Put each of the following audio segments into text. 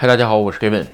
嗨，大家好，我是 Kevin。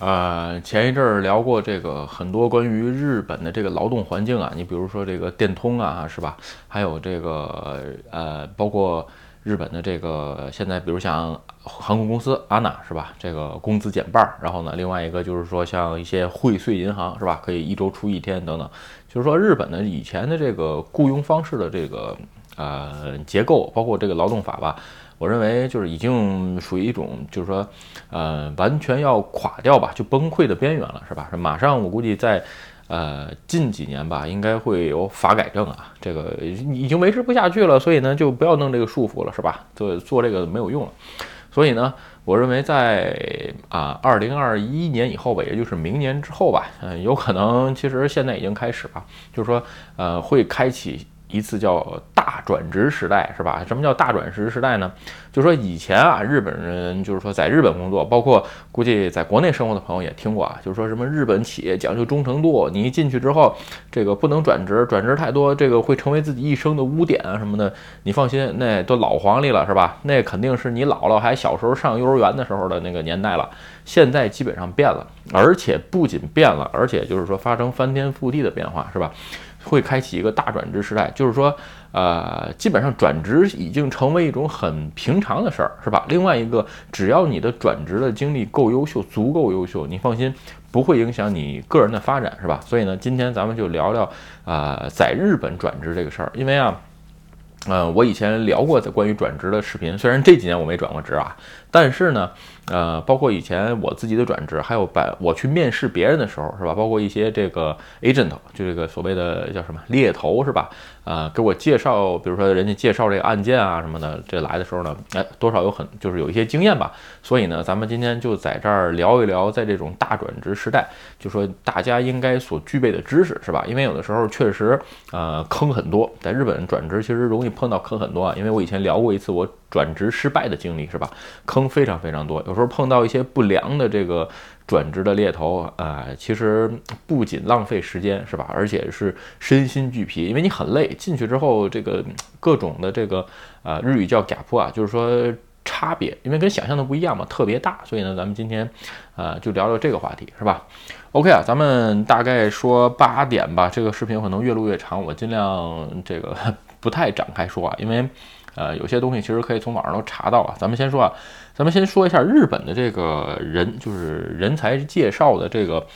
呃，前一阵儿聊过这个很多关于日本的这个劳动环境啊，你比如说这个电通啊，是吧？还有这个呃，包括日本的这个现在，比如像航空公司 ANA 是吧？这个工资减半儿，然后呢，另外一个就是说像一些汇穗银行是吧？可以一周出一天等等，就是说日本的以前的这个雇佣方式的这个呃结构，包括这个劳动法吧。我认为就是已经属于一种，就是说，呃，完全要垮掉吧，就崩溃的边缘了，是吧？马上我估计在，呃，近几年吧，应该会有法改正啊，这个已经维持不下去了，所以呢，就不要弄这个束缚了，是吧？做做这个没有用了，所以呢，我认为在啊，二零二一年以后吧，也就是明年之后吧，嗯，有可能其实现在已经开始了，就是说，呃，会开启。一次叫大转职时代是吧？什么叫大转职时代呢？就是说以前啊，日本人就是说在日本工作，包括估计在国内生活的朋友也听过啊，就是说什么日本企业讲究忠诚度，你一进去之后，这个不能转职，转职太多，这个会成为自己一生的污点啊什么的。你放心，那都老黄历了是吧？那肯定是你姥姥还小时候上幼儿园的时候的那个年代了。现在基本上变了，而且不仅变了，而且就是说发生翻天覆地的变化是吧？会开启一个大转职时代，就是说，呃，基本上转职已经成为一种很平常的事儿，是吧？另外一个，只要你的转职的经历够优秀，足够优秀，你放心，不会影响你个人的发展，是吧？所以呢，今天咱们就聊聊啊，在日本转职这个事儿，因为啊，嗯，我以前聊过的关于转职的视频，虽然这几年我没转过职啊，但是呢。呃，包括以前我自己的转职，还有把我去面试别人的时候，是吧？包括一些这个 agent，就这个所谓的叫什么猎头，是吧？啊，给我介绍，比如说人家介绍这个案件啊什么的，这来的时候呢，哎，多少有很就是有一些经验吧。所以呢，咱们今天就在这儿聊一聊，在这种大转职时代，就说大家应该所具备的知识，是吧？因为有的时候确实，呃，坑很多。在日本转职其实容易碰到坑很多啊，因为我以前聊过一次我转职失败的经历，是吧？坑非常非常多。有时候碰到一些不良的这个转职的猎头啊，其实不仅浪费时间是吧，而且是身心俱疲，因为你很累。进去之后，这个各种的这个啊，日语叫 gap 啊，就是说差别，因为跟想象的不一样嘛，特别大。所以呢，咱们今天啊，就聊聊这个话题是吧？OK 啊，咱们大概说八点吧。这个视频可能越录越长，我尽量这个 不太展开说啊，因为。呃，有些东西其实可以从网上都查到啊。咱们先说啊，咱们先说一下日本的这个人，就是人才介绍的这个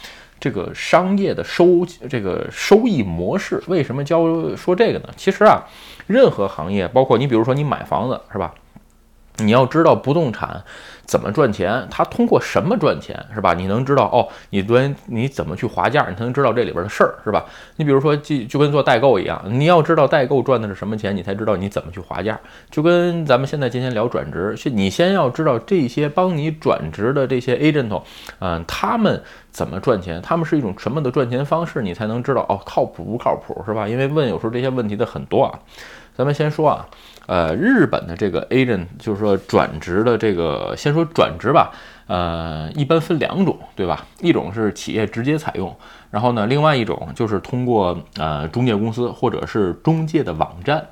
这个商业的收这个收益模式。为什么教说这个呢？其实啊，任何行业，包括你比如说你买房子是吧？你要知道不动产。怎么赚钱？它通过什么赚钱，是吧？你能知道哦？你对，你怎么去划价？你才能知道这里边的事儿，是吧？你比如说，就就跟做代购一样，你要知道代购赚的是什么钱，你才知道你怎么去划价。就跟咱们现在今天聊转职，你先要知道这些帮你转职的这些 agent，嗯，他们怎么赚钱？他们是一种什么的赚钱方式？你才能知道哦，靠谱不靠谱，是吧？因为问有时候这些问题的很多啊。咱们先说啊，呃，日本的这个 agent 就是说转职的这个，先说转职吧，呃，一般分两种，对吧？一种是企业直接采用，然后呢，另外一种就是通过呃中介公司或者是中介的网站。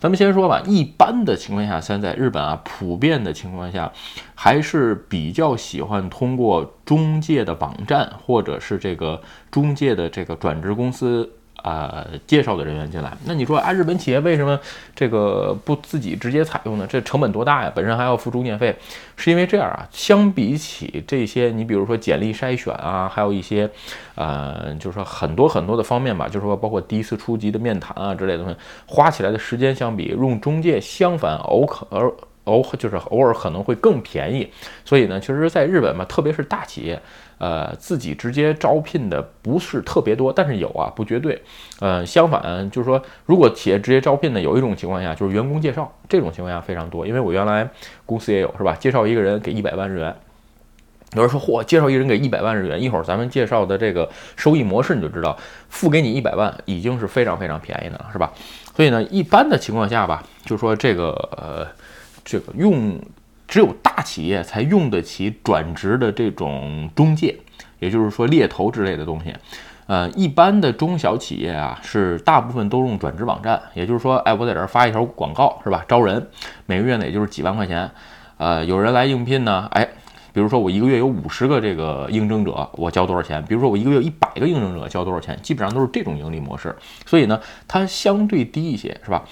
咱们先说吧，一般的情况下，现在日本啊，普遍的情况下，还是比较喜欢通过中介的网站或者是这个中介的这个转职公司。呃，介绍的人员进来，那你说啊，日本企业为什么这个不自己直接采用呢？这成本多大呀？本身还要付中介费，是因为这样啊？相比起这些，你比如说简历筛选啊，还有一些，呃，就是说很多很多的方面吧，就是说包括第一次初级的面谈啊之类的东西，花起来的时间相比用中介，相反偶可而偶就是偶尔可能会更便宜。所以呢，其实在日本嘛，特别是大企业。呃，自己直接招聘的不是特别多，但是有啊，不绝对。呃，相反就是说，如果企业直接招聘呢，有一种情况下就是员工介绍，这种情况下非常多。因为我原来公司也有，是吧？介绍一个人给一百万日元，有人说嚯，介绍一个人给一百万日元，一会儿咱们介绍的这个收益模式你就知道，付给你一百万已经是非常非常便宜的了，是吧？所以呢，一般的情况下吧，就是说这个呃，这个用。只有大企业才用得起转职的这种中介，也就是说猎头之类的东西。呃，一般的中小企业啊，是大部分都用转职网站。也就是说，哎，我在这儿发一条广告，是吧？招人，每个月呢也就是几万块钱。呃，有人来应聘呢，哎，比如说我一个月有五十个这个应征者，我交多少钱？比如说我一个月一百个应征者，交多少钱？基本上都是这种盈利模式，所以呢，它相对低一些，是吧？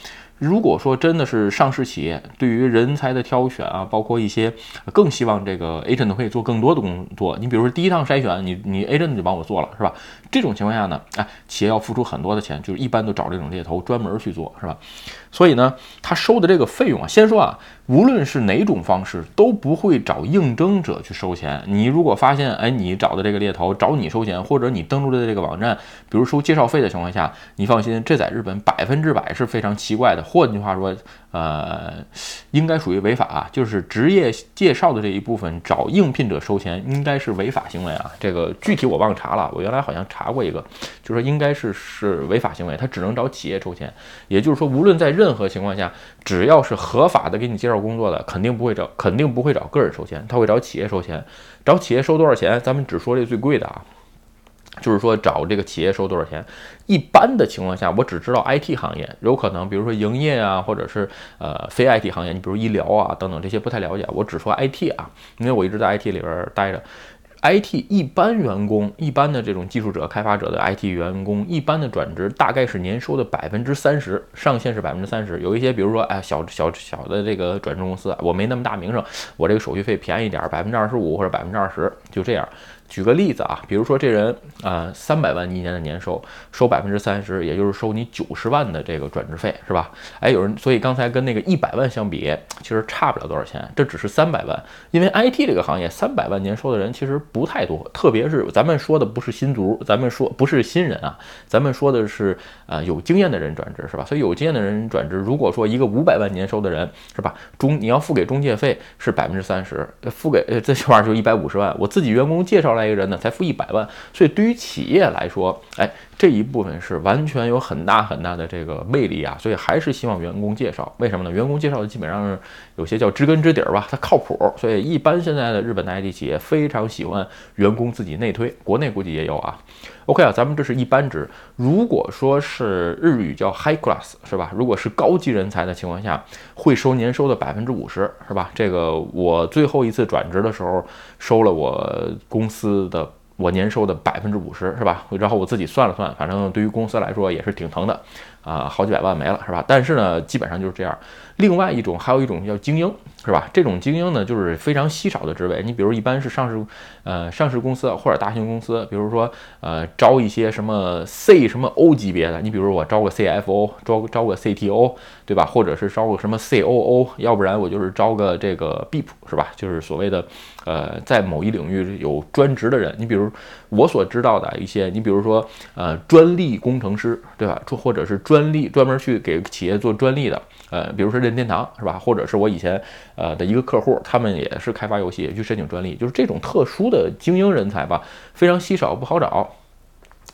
如果说真的是上市企业，对于人才的挑选啊，包括一些更希望这个 agent 可以做更多的工作。你比如说第一趟筛选，你你 agent 就帮我做了，是吧？这种情况下呢，哎，企业要付出很多的钱，就是一般都找这种猎头专门去做，是吧？所以呢，他收的这个费用啊，先说啊，无论是哪种方式，都不会找应征者去收钱。你如果发现，哎，你找的这个猎头找你收钱，或者你登录的这个网站，比如收介绍费的情况下，你放心，这在日本百分之百是非常奇怪的。换句话说，呃，应该属于违法啊，就是职业介绍的这一部分找应聘者收钱，应该是违法行为啊。这个具体我忘查了，我原来好像查过一个，就说应该是是违法行为，他只能找企业收钱。也就是说，无论在任何情况下，只要是合法的给你介绍工作的，肯定不会找，肯定不会找个人收钱，他会找企业收钱。找企业收多少钱？咱们只说这最贵的啊。就是说找这个企业收多少钱？一般的情况下，我只知道 IT 行业有可能，比如说营业啊，或者是呃非 IT 行业，你比如医疗啊等等这些不太了解。我只说 IT 啊，因为我一直在 IT 里边待着。IT 一般员工，一般的这种技术者、开发者的 IT 员工，一般的转职大概是年收的百分之三十，上限是百分之三十。有一些，比如说哎小小小的这个转职公司，我没那么大名声，我这个手续费便宜点，百分之二十五或者百分之二十，就这样。举个例子啊，比如说这人啊，三百万一年的年收，收百分之三十，也就是收你九十万的这个转职费，是吧？哎，有人，所以刚才跟那个一百万相比，其实差不了多少钱，这只是三百万，因为 IT 这个行业三百万年收的人其实不太多，特别是咱们说的不是新族，咱们说不是新人啊，咱们说的是呃有经验的人转职，是吧？所以有经验的人转职，如果说一个五百万年收的人，是吧？中你要付给中介费是百分之三十，付给呃这块儿就一百五十万，我自己员工介绍来。来一个人呢才付一百万，所以对于企业来说，哎，这一部分是完全有很大很大的这个魅力啊，所以还是希望员工介绍。为什么呢？员工介绍的基本上有些叫知根知底儿吧，它靠谱。所以一般现在的日本的 IT 企业非常喜欢员工自己内推，国内估计也有啊。OK 啊，咱们这是一般值。如果说是日语叫 high class 是吧？如果是高级人才的情况下，会收年收的百分之五十是吧？这个我最后一次转职的时候收了我公司的我年收的百分之五十是吧？然后我自己算了算，反正对于公司来说也是挺疼的。啊，好几百万没了是吧？但是呢，基本上就是这样。另外一种，还有一种叫精英，是吧？这种精英呢，就是非常稀少的职位。你比如一般是上市，呃，上市公司或者大型公司，比如说呃，招一些什么 C 什么 O 级别的。你比如我招个 CFO，招招个 CTO，对吧？或者是招个什么 COO，要不然我就是招个这个 BEP，是吧？就是所谓的呃，在某一领域有专职的人。你比如我所知道的一些，你比如说呃，专利工程师，对吧？或者是。专利专门去给企业做专利的，呃，比如说任天堂是吧？或者是我以前呃的一个客户，他们也是开发游戏，也去申请专利，就是这种特殊的精英人才吧，非常稀少，不好找。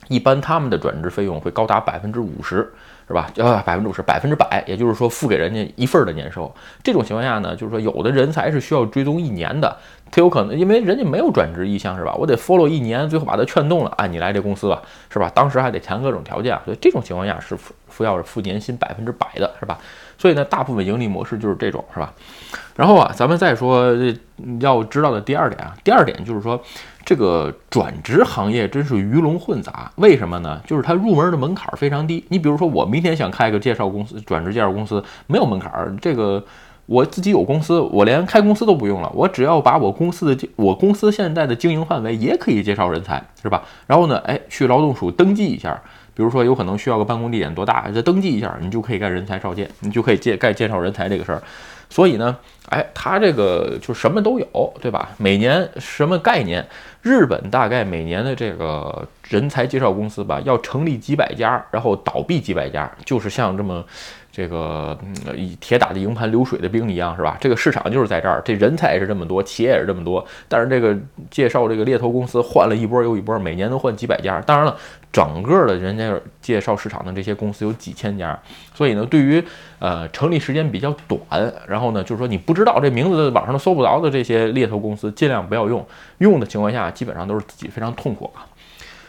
一般他们的转职费用会高达百分之五十。是吧？呃，百分之五十，百分之百，也就是说付给人家一份的年收。这种情况下呢，就是说有的人才是需要追踪一年的，他有可能因为人家没有转职意向，是吧？我得 follow 一年，最后把他劝动了，哎，你来这公司吧，是吧？当时还得谈各种条件，所以这种情况下是付要是付年薪百分之百的，是吧？所以呢，大部分盈利模式就是这种，是吧？然后啊，咱们再说要知道的第二点啊，第二点就是说。这个转职行业真是鱼龙混杂，为什么呢？就是它入门的门槛非常低。你比如说，我明天想开个介绍公司，转职介绍公司没有门槛。这个我自己有公司，我连开公司都不用了，我只要把我公司的我公司现在的经营范围也可以介绍人才，是吧？然后呢，哎，去劳动署登记一下，比如说有可能需要个办公地点多大，再登记一下，你就可以干人才召见，你就可以介干介绍人才这个事儿。所以呢，哎，他这个就什么都有，对吧？每年什么概念？日本大概每年的这个人才介绍公司吧，要成立几百家，然后倒闭几百家，就是像这么。这个以铁打的营盘流水的兵一样，是吧？这个市场就是在这儿，这人才也是这么多，企业也是这么多。但是这个介绍这个猎头公司换了一波又一波，每年都换几百家。当然了，整个的人家介绍市场的这些公司有几千家，所以呢，对于呃成立时间比较短，然后呢，就是说你不知道这名字网上都搜不着的这些猎头公司，尽量不要用。用的情况下，基本上都是自己非常痛苦啊。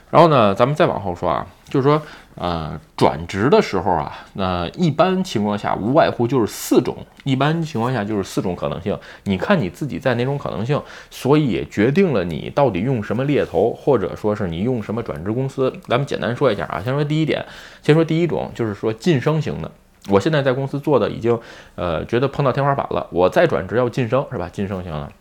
然后呢，咱们再往后说啊，就是说，呃，转职的时候啊，那一般情况下无外乎就是四种，一般情况下就是四种可能性。你看你自己在哪种可能性，所以也决定了你到底用什么猎头，或者说是你用什么转职公司。咱们简单说一下啊，先说第一点，先说第一种，就是说晋升型的。我现在在公司做的已经，呃，觉得碰到天花板了，我再转职要晋升，是吧？晋升型的。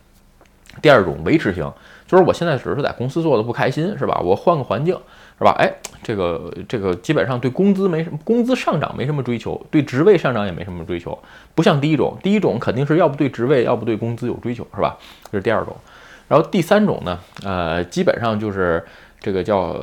第二种维持型。就是我现在只是在公司做的不开心，是吧？我换个环境，是吧？哎，这个这个基本上对工资没什么，工资上涨没什么追求，对职位上涨也没什么追求，不像第一种，第一种肯定是要不对职位，要不对工资有追求，是吧？这是第二种。然后第三种呢，呃，基本上就是这个叫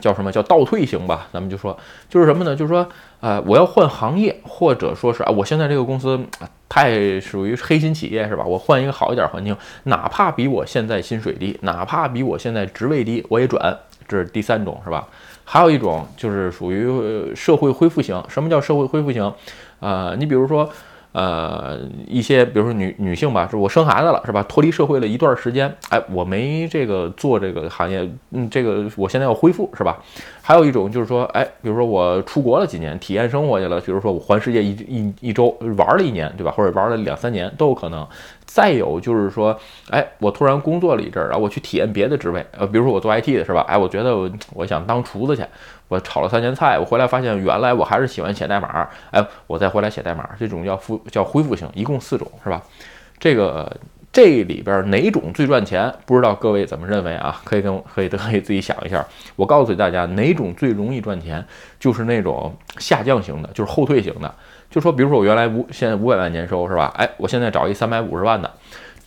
叫什么叫倒退型吧？咱们就说就是什么呢？就是说。呃，我要换行业，或者说是啊，我现在这个公司太属于黑心企业，是吧？我换一个好一点环境，哪怕比我现在薪水低，哪怕比我现在职位低，我也转。这是第三种，是吧？还有一种就是属于社会恢复型。什么叫社会恢复型？啊，你比如说。呃，一些比如说女女性吧，是我生孩子了，是吧？脱离社会了一段时间，哎，我没这个做这个行业，嗯，这个我现在要恢复，是吧？还有一种就是说，哎，比如说我出国了几年，体验生活去了，比如说我环世界一一一周玩了一年，对吧？或者玩了两三年都有可能。再有就是说，哎，我突然工作了一阵儿，然后我去体验别的职位，呃，比如说我做 IT 的是吧？哎，我觉得我我想当厨子去，我炒了三年菜，我回来发现原来我还是喜欢写代码，哎，我再回来写代码，这种叫复叫恢复型，一共四种是吧？这个这里边哪种最赚钱？不知道各位怎么认为啊？可以跟可以可以自己想一下。我告诉大家，哪种最容易赚钱？就是那种下降型的，就是后退型的。就说，比如说我原来五现在五百万年收是吧？哎，我现在找一三百五十万的，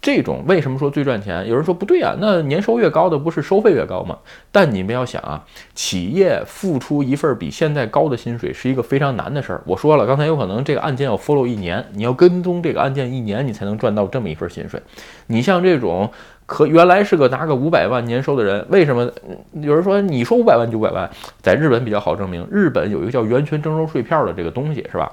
这种为什么说最赚钱？有人说不对啊，那年收越高的不是收费越高吗？但你们要想啊，企业付出一份比现在高的薪水是一个非常难的事儿。我说了，刚才有可能这个案件要 follow 一年，你要跟踪这个案件一年，你才能赚到这么一份薪水。你像这种可原来是个拿个五百万年收的人，为什么有人说你说五百万就五百万？在日本比较好证明，日本有一个叫源泉征收税票的这个东西，是吧？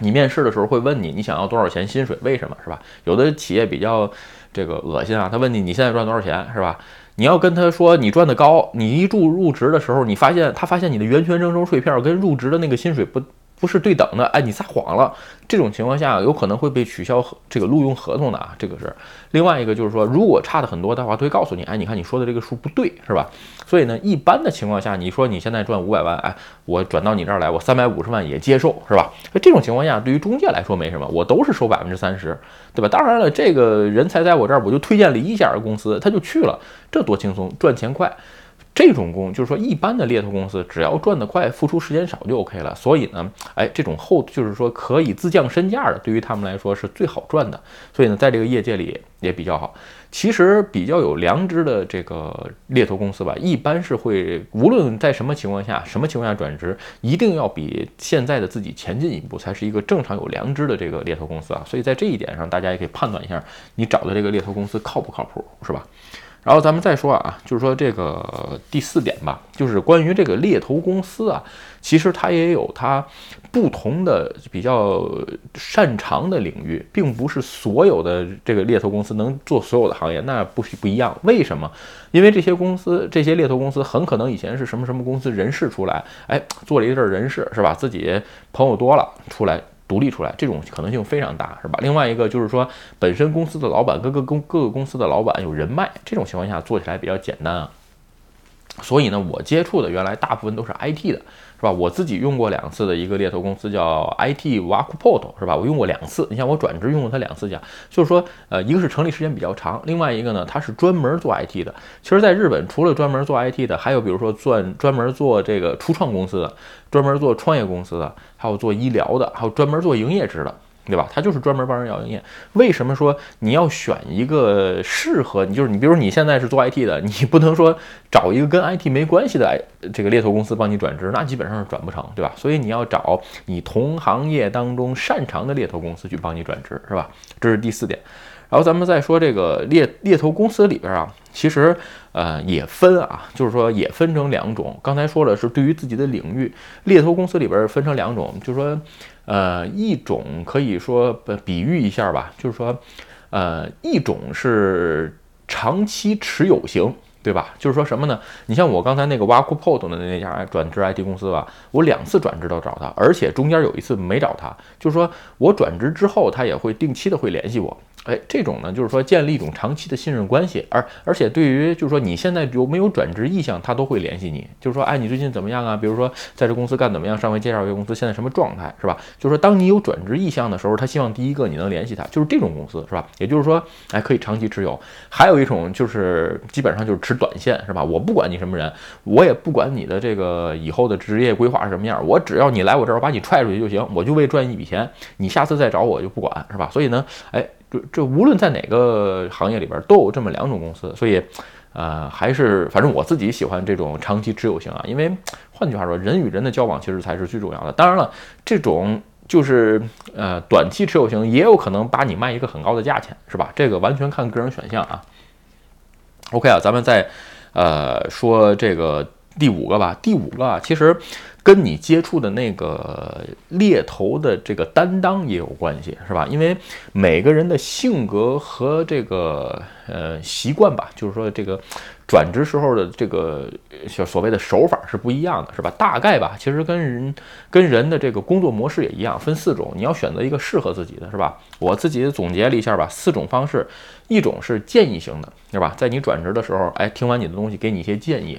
你面试的时候会问你，你想要多少钱薪水？为什么是吧？有的企业比较这个恶心啊，他问你你现在赚多少钱是吧？你要跟他说你赚的高，你一入入职的时候，你发现他发现你的源泉征收税票跟入职的那个薪水不。不是对等的，哎，你撒谎了，这种情况下有可能会被取消这个录用合同的啊，这个是另外一个，就是说如果差的很多的话，他会告诉你，哎，你看你说的这个数不对，是吧？所以呢，一般的情况下，你说你现在赚五百万，哎，我转到你这儿来，我三百五十万也接受，是吧？那这种情况下，对于中介来说没什么，我都是收百分之三十，对吧？当然了，这个人才在我这儿，我就推荐了一家公司，他就去了，这多轻松，赚钱快。这种工就是说，一般的猎头公司只要赚得快，付出时间少就 OK 了。所以呢，哎，这种后就是说可以自降身价的，对于他们来说是最好赚的。所以呢，在这个业界里也比较好。其实比较有良知的这个猎头公司吧，一般是会无论在什么情况下、什么情况下转职，一定要比现在的自己前进一步，才是一个正常有良知的这个猎头公司啊。所以在这一点上，大家也可以判断一下，你找的这个猎头公司靠不靠谱，是吧？然后咱们再说啊，就是说这个第四点吧，就是关于这个猎头公司啊，其实它也有它不同的比较擅长的领域，并不是所有的这个猎头公司能做所有的行业，那不不一样。为什么？因为这些公司，这些猎头公司很可能以前是什么什么公司人事出来，哎，做了一阵人事，是吧？自己朋友多了出来。独立出来，这种可能性非常大，是吧？另外一个就是说，本身公司的老板各个公各个公司的老板有人脉，这种情况下做起来比较简单啊。所以呢，我接触的原来大部分都是 IT 的。是吧？我自己用过两次的一个猎头公司叫 IT w a k u p o t 是吧？我用过两次。你像我转职用了它两次，讲就是说，呃，一个是成立时间比较长，另外一个呢，它是专门做 IT 的。其实，在日本，除了专门做 IT 的，还有比如说专专门做这个初创公司的，专门做创业公司的，还有做医疗的，还有专门做营业职的。对吧？他就是专门帮人要营业。为什么说你要选一个适合你？就是你，比如你现在是做 IT 的，你不能说找一个跟 IT 没关系的这个猎头公司帮你转职，那基本上是转不成，对吧？所以你要找你同行业当中擅长的猎头公司去帮你转职，是吧？这是第四点。然后咱们再说这个猎猎头公司里边啊，其实呃也分啊，就是说也分成两种。刚才说了是对于自己的领域，猎头公司里边分成两种，就是说。呃，一种可以说比喻一下吧，就是说，呃，一种是长期持有型，对吧？就是说什么呢？你像我刚才那个挖库 pod 的那家转职 IT 公司吧，我两次转职都找他，而且中间有一次没找他，就是说我转职之后，他也会定期的会联系我。哎，这种呢，就是说建立一种长期的信任关系，而而且对于就是说你现在有没有转职意向，他都会联系你，就是说，哎，你最近怎么样啊？比如说在这公司干怎么样？上回介绍一个公司，现在什么状态，是吧？就是说，当你有转职意向的时候，他希望第一个你能联系他，就是这种公司，是吧？也就是说，哎，可以长期持有。还有一种就是基本上就是持短线，是吧？我不管你什么人，我也不管你的这个以后的职业规划是什么样，我只要你来我这儿把你踹出去就行，我就为赚一笔钱，你下次再找我就不管，是吧？所以呢，哎。这这无论在哪个行业里边都有这么两种公司，所以，呃，还是反正我自己喜欢这种长期持有型啊，因为换句话说，人与人的交往其实才是最重要的。当然了，这种就是呃短期持有型也有可能把你卖一个很高的价钱，是吧？这个完全看个人选项啊。OK 啊，咱们再呃说这个第五个吧。第五个啊，其实。跟你接触的那个猎头的这个担当也有关系，是吧？因为每个人的性格和这个呃习惯吧，就是说这个转职时候的这个所所谓的手法是不一样的，是吧？大概吧，其实跟人跟人的这个工作模式也一样，分四种，你要选择一个适合自己的，是吧？我自己总结了一下吧，四种方式，一种是建议型的，是吧？在你转职的时候，哎，听完你的东西，给你一些建议。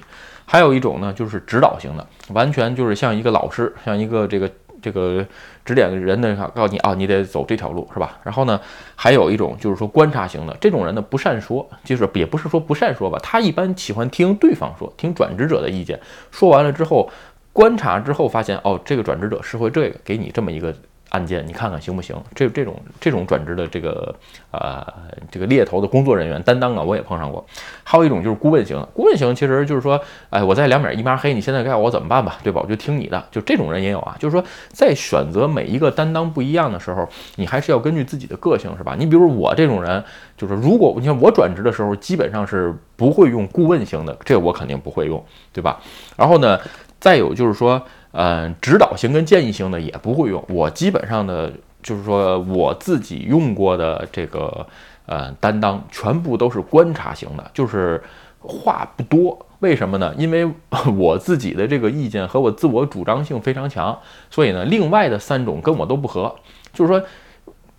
还有一种呢，就是指导型的，完全就是像一个老师，像一个这个这个指点人的，告诉你啊，你得走这条路，是吧？然后呢，还有一种就是说观察型的，这种人呢不善说，就是也不是说不善说吧，他一般喜欢听对方说，听转职者的意见，说完了之后，观察之后发现，哦，这个转职者是会这个，给你这么一个。案件，你看看行不行？这这种这种转职的这个呃这个猎头的工作人员担当啊，我也碰上过。还有一种就是顾问型，顾问型其实就是说，哎，我在两边一面黑，你现在该我怎么办吧？对吧？我就听你的。就这种人也有啊。就是说，在选择每一个担当不一样的时候，你还是要根据自己的个性，是吧？你比如我这种人，就是如果你看我转职的时候，基本上是不会用顾问型的，这我肯定不会用，对吧？然后呢，再有就是说。嗯，指导型跟建议型的也不会用。我基本上的，就是说我自己用过的这个，呃，担当全部都是观察型的，就是话不多。为什么呢？因为我自己的这个意见和我自我主张性非常强，所以呢，另外的三种跟我都不合。就是说。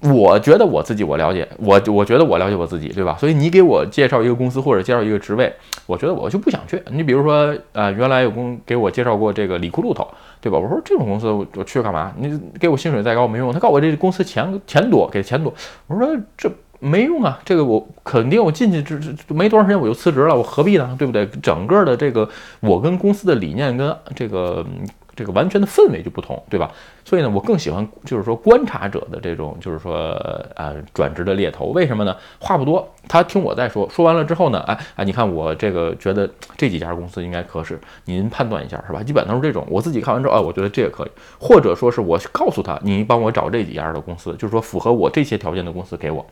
我觉得我自己我了解我，我觉得我了解我自己，对吧？所以你给我介绍一个公司或者介绍一个职位，我觉得我就不想去。你比如说，呃，原来有公给我介绍过这个李库路头，对吧？我说这种公司我去干嘛？你给我薪水再高没用。他告诉我这公司钱钱多，给钱多。我说这没用啊，这个我肯定我进去这这没多长时间我就辞职了，我何必呢？对不对？整个的这个我跟公司的理念跟这个。这个完全的氛围就不同，对吧？所以呢，我更喜欢就是说观察者的这种，就是说呃转职的猎头。为什么呢？话不多，他听我再说，说完了之后呢，哎哎，你看我这个觉得这几家公司应该合适，您判断一下是吧？基本都是这种。我自己看完之后，哎，我觉得这个可以，或者说是我告诉他，你帮我找这几家的公司，就是说符合我这些条件的公司给我。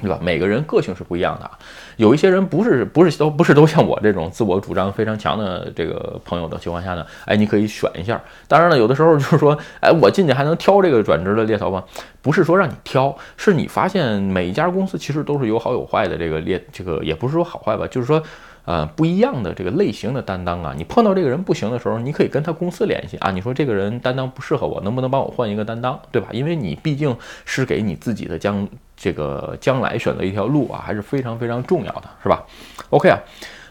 对吧？每个人个性是不一样的，有一些人不是不是都不是都像我这种自我主张非常强的这个朋友的情况下呢，哎，你可以选一下。当然了，有的时候就是说，哎，我进去还能挑这个转职的猎头吗？不是说让你挑，是你发现每一家公司其实都是有好有坏的这个猎，这个也不是说好坏吧，就是说。呃，不一样的这个类型的担当啊，你碰到这个人不行的时候，你可以跟他公司联系啊。你说这个人担当不适合我，能不能帮我换一个担当，对吧？因为你毕竟是给你自己的将这个将来选择一条路啊，还是非常非常重要的，是吧？OK 啊。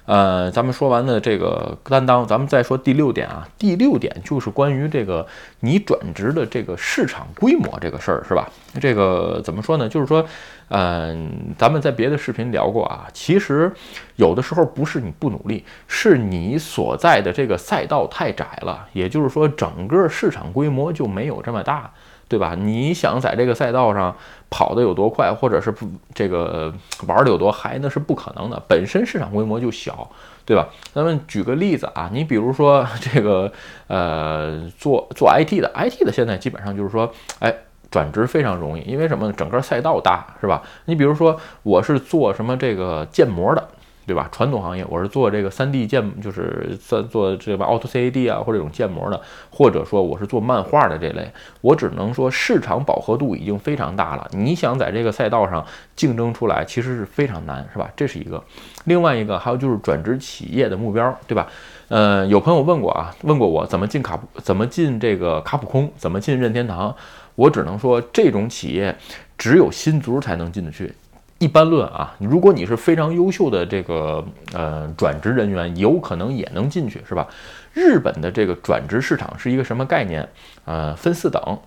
呃，咱们说完了这个担当，咱们再说第六点啊。第六点就是关于这个你转职的这个市场规模这个事儿，是吧？这个怎么说呢？就是说，嗯，咱们在别的视频聊过啊。其实有的时候不是你不努力，是你所在的这个赛道太窄了，也就是说，整个市场规模就没有这么大。对吧？你想在这个赛道上跑得有多快，或者是不这个玩的有多嗨，那是不可能的。本身市场规模就小，对吧？咱们举个例子啊，你比如说 这个呃，做做 IT 的，IT 的现在基本上就是说，哎，转职非常容易，因为什么？整个赛道大，是吧？你比如说我是做什么这个建模的。对吧？传统行业我是做这个 3D 建，就是做做这个 Auto CAD 啊，或者这种建模的，或者说我是做漫画的这类，我只能说市场饱和度已经非常大了。你想在这个赛道上竞争出来，其实是非常难，是吧？这是一个。另外一个还有就是转职企业的目标，对吧？呃，有朋友问过啊，问过我怎么进卡普，怎么进这个卡普空，怎么进任天堂？我只能说，这种企业只有新卒才能进得去。一般论啊，如果你是非常优秀的这个呃转职人员，有可能也能进去，是吧？日本的这个转职市场是一个什么概念？呃，分四等，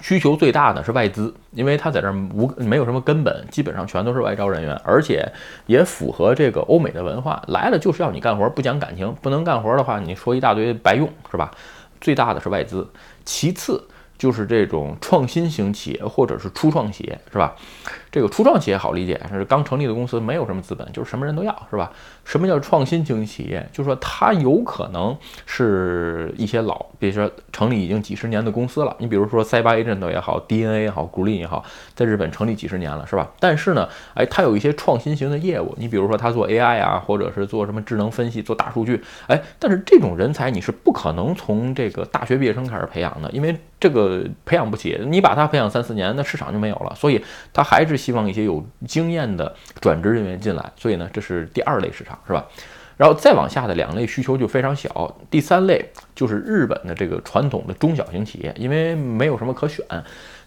需求最大的是外资，因为他在这儿无没有什么根本，基本上全都是外招人员，而且也符合这个欧美的文化，来了就是要你干活，不讲感情，不能干活的话，你说一大堆白用，是吧？最大的是外资，其次。就是这种创新型企业或者是初创企业，是吧？这个初创企业好理解，是刚成立的公司，没有什么资本，就是什么人都要，是吧？什么叫创新型企业？就是说它有可能是一些老，比如说成立已经几十年的公司了。你比如说塞巴 A 阵斗也好，DNA 也好，，Green 也好，在日本成立几十年了，是吧？但是呢，哎，它有一些创新型的业务。你比如说它做 AI 啊，或者是做什么智能分析、做大数据，哎，但是这种人才你是不可能从这个大学毕业生开始培养的，因为这个呃培养不起，你把他培养三四年，那市场就没有了。所以他还是希望一些有经验的转职人员进来。所以呢，这是第二类市场，是吧？然后再往下的两类需求就非常小。第三类就是日本的这个传统的中小型企业，因为没有什么可选，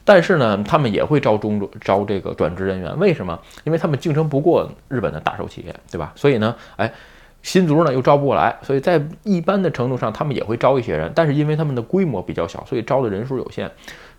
但是呢，他们也会招中招这个转职人员。为什么？因为他们竞争不过日本的大手企业，对吧？所以呢，哎。新卒呢又招不过来，所以在一般的程度上，他们也会招一些人，但是因为他们的规模比较小，所以招的人数有限。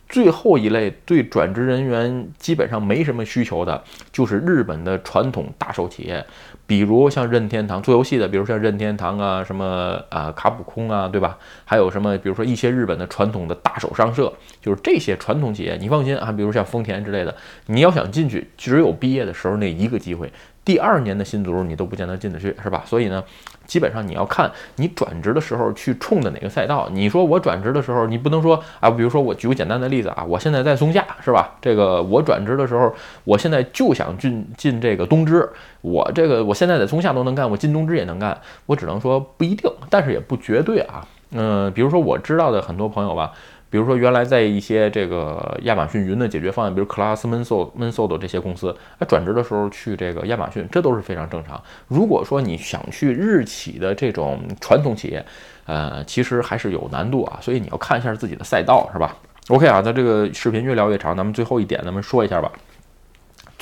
最后一类对转职人员基本上没什么需求的，就是日本的传统大手企业，比如像任天堂做游戏的，比如像任天堂啊，什么啊卡普空啊，对吧？还有什么，比如说一些日本的传统的大手商社，就是这些传统企业，你放心啊，比如像丰田之类的，你要想进去，只有毕业的时候那一个机会。第二年的新卒你都不见得进得去，是吧？所以呢，基本上你要看你转职的时候去冲的哪个赛道。你说我转职的时候，你不能说啊，比如说我举个简单的例子啊，我现在在松下，是吧？这个我转职的时候，我现在就想进进这个东芝，我这个我现在在松下都能干，我进东芝也能干，我只能说不一定，但是也不绝对啊。嗯，比如说我知道的很多朋友吧。比如说，原来在一些这个亚马逊云的解决方案，比如 Class Mensol、Mensol 这些公司，哎，转职的时候去这个亚马逊，这都是非常正常。如果说你想去日企的这种传统企业，呃，其实还是有难度啊，所以你要看一下自己的赛道，是吧？OK 啊，那这个视频越聊越长，咱们最后一点，咱们说一下吧。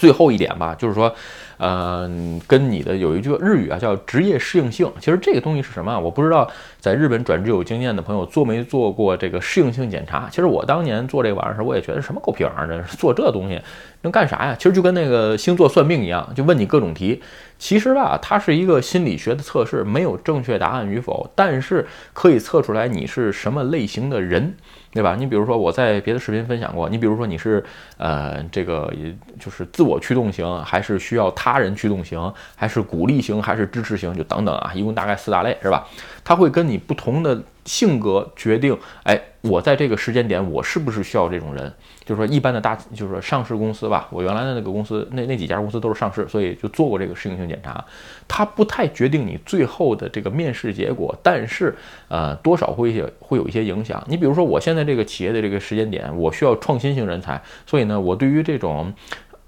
最后一点吧，就是说，呃，跟你的有一句日语啊，叫职业适应性。其实这个东西是什么？我不知道，在日本转职有经验的朋友做没做过这个适应性检查？其实我当年做这个玩意儿时，我也觉得什么狗屁玩意儿，做这东西能干啥呀？其实就跟那个星座算命一样，就问你各种题。其实吧，它是一个心理学的测试，没有正确答案与否，但是可以测出来你是什么类型的人。对吧？你比如说，我在别的视频分享过，你比如说你是，呃，这个也就是自我驱动型，还是需要他人驱动型，还是鼓励型，还是支持型，就等等啊，一共大概四大类，是吧？他会跟你不同的。性格决定，哎，我在这个时间点，我是不是需要这种人？就是说，一般的大，就是说上市公司吧。我原来的那个公司，那那几家公司都是上市，所以就做过这个适应性检查。它不太决定你最后的这个面试结果，但是，呃，多少会些会有一些影响。你比如说，我现在这个企业的这个时间点，我需要创新型人才，所以呢，我对于这种。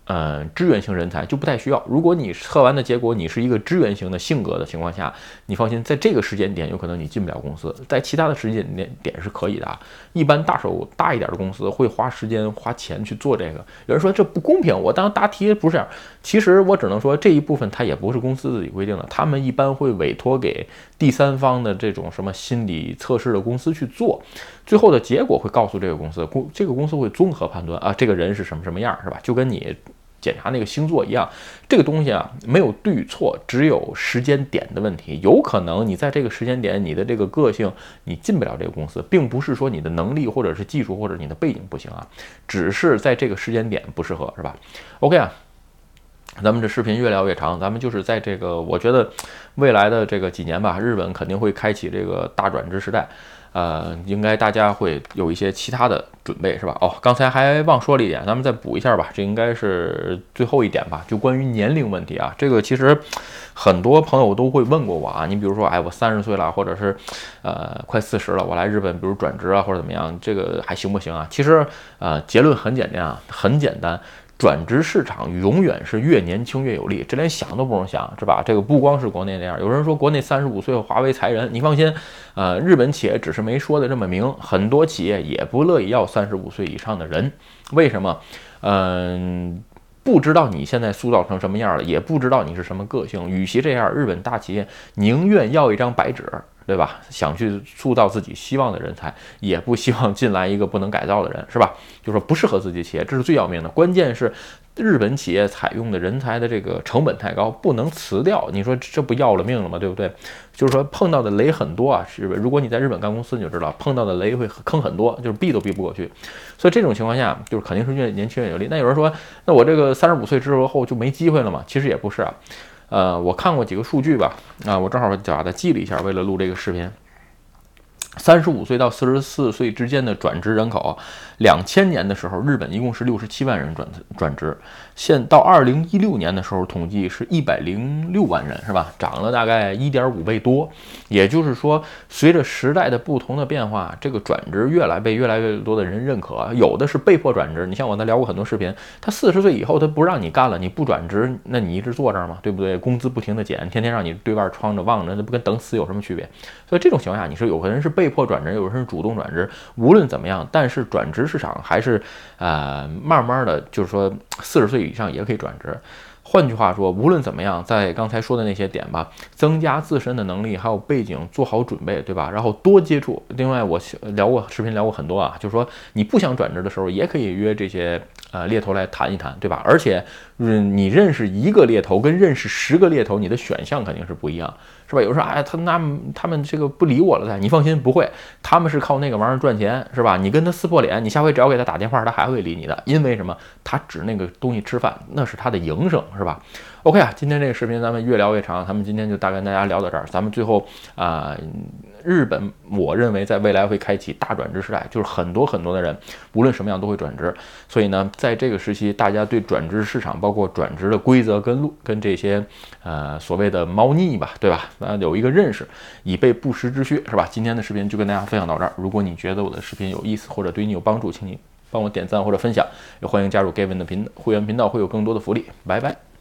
嗯，支援型人才就不太需要。如果你测完的结果你是一个支援型的性格的情况下，你放心，在这个时间点有可能你进不了公司，在其他的时间点点是可以的啊。一般大手大一点的公司会花时间花钱去做这个。有人说这不公平，我当答题不是这样。其实我只能说这一部分它也不是公司自己规定的，他们一般会委托给第三方的这种什么心理测试的公司去做，最后的结果会告诉这个公司，公这个公司会综合判断啊，这个人是什么什么样，是吧？就跟你。检查那个星座一样，这个东西啊没有对错，只有时间点的问题。有可能你在这个时间点，你的这个个性你进不了这个公司，并不是说你的能力或者是技术或者你的背景不行啊，只是在这个时间点不适合，是吧？OK 啊，咱们这视频越聊越长，咱们就是在这个我觉得未来的这个几年吧，日本肯定会开启这个大转职时代。呃，应该大家会有一些其他的准备，是吧？哦，刚才还忘说了一点，咱们再补一下吧。这应该是最后一点吧，就关于年龄问题啊。这个其实很多朋友都会问过我啊。你比如说，哎，我三十岁了，或者是呃快四十了，我来日本，比如转职啊，或者怎么样，这个还行不行啊？其实呃，结论很简单啊，很简单。转职市场永远是越年轻越有利，这连想都不用想，是吧？这个不光是国内那样，有人说国内三十五岁华为裁人，你放心，呃，日本企业只是没说的这么明，很多企业也不乐意要三十五岁以上的人，为什么？嗯，不知道你现在塑造成什么样了，也不知道你是什么个性，与其这样，日本大企业宁愿要一张白纸。对吧？想去塑造自己希望的人才，也不希望进来一个不能改造的人，是吧？就说不适合自己企业，这是最要命的。关键是日本企业采用的人才的这个成本太高，不能辞掉。你说这不要了命了吗？对不对？就是说碰到的雷很多啊，是不是？如果你在日本干公司，你就知道碰到的雷会坑很多，就是避都避不过去。所以这种情况下，就是肯定是越年轻越有利。那有人说，那我这个三十五岁之后就没机会了吗？其实也不是啊。呃，我看过几个数据吧，啊，我正好假的记了一下，为了录这个视频。三十五岁到四十四岁之间的转职人口，两千年的时候，日本一共是六十七万人转转职，现到二零一六年的时候，统计是一百零六万人，是吧？涨了大概一点五倍多。也就是说，随着时代的不同的变化，这个转职越来被越来越多的人认可，有的是被迫转职。你像我在聊过很多视频，他四十岁以后他不让你干了，你不转职，那你一直坐这儿吗？对不对？工资不停的减，天天让你对外窗着望着，那不跟等死有什么区别？所以这种情况下，你说有的人是被被迫转职，有人是主动转职。无论怎么样，但是转职市场还是呃慢慢的，就是说四十岁以上也可以转职。换句话说，无论怎么样，在刚才说的那些点吧，增加自身的能力，还有背景，做好准备，对吧？然后多接触。另外，我聊过视频聊过很多啊，就是说你不想转职的时候，也可以约这些呃猎头来谈一谈，对吧？而且，嗯，你认识一个猎头跟认识十个猎头，你的选项肯定是不一样。是吧？有人说，哎，他那他们这个不理我了他。你放心，不会，他们是靠那个玩意儿赚钱，是吧？你跟他撕破脸，你下回只要给他打电话，他还会理你的。因为什么？他指那个东西吃饭，那是他的营生，是吧？OK 啊，今天这个视频咱们越聊越长，咱们今天就大概跟大家聊到这儿。咱们最后啊。日本，我认为在未来会开启大转职时代，就是很多很多的人，无论什么样都会转职。所以呢，在这个时期，大家对转职市场，包括转职的规则跟路，跟这些呃所谓的猫腻吧，对吧？那，有一个认识，以备不时之需，是吧？今天的视频就跟大家分享到这儿。如果你觉得我的视频有意思，或者对你有帮助，请你帮我点赞或者分享，也欢迎加入 Gavin 的频会员频道，会有更多的福利。拜拜。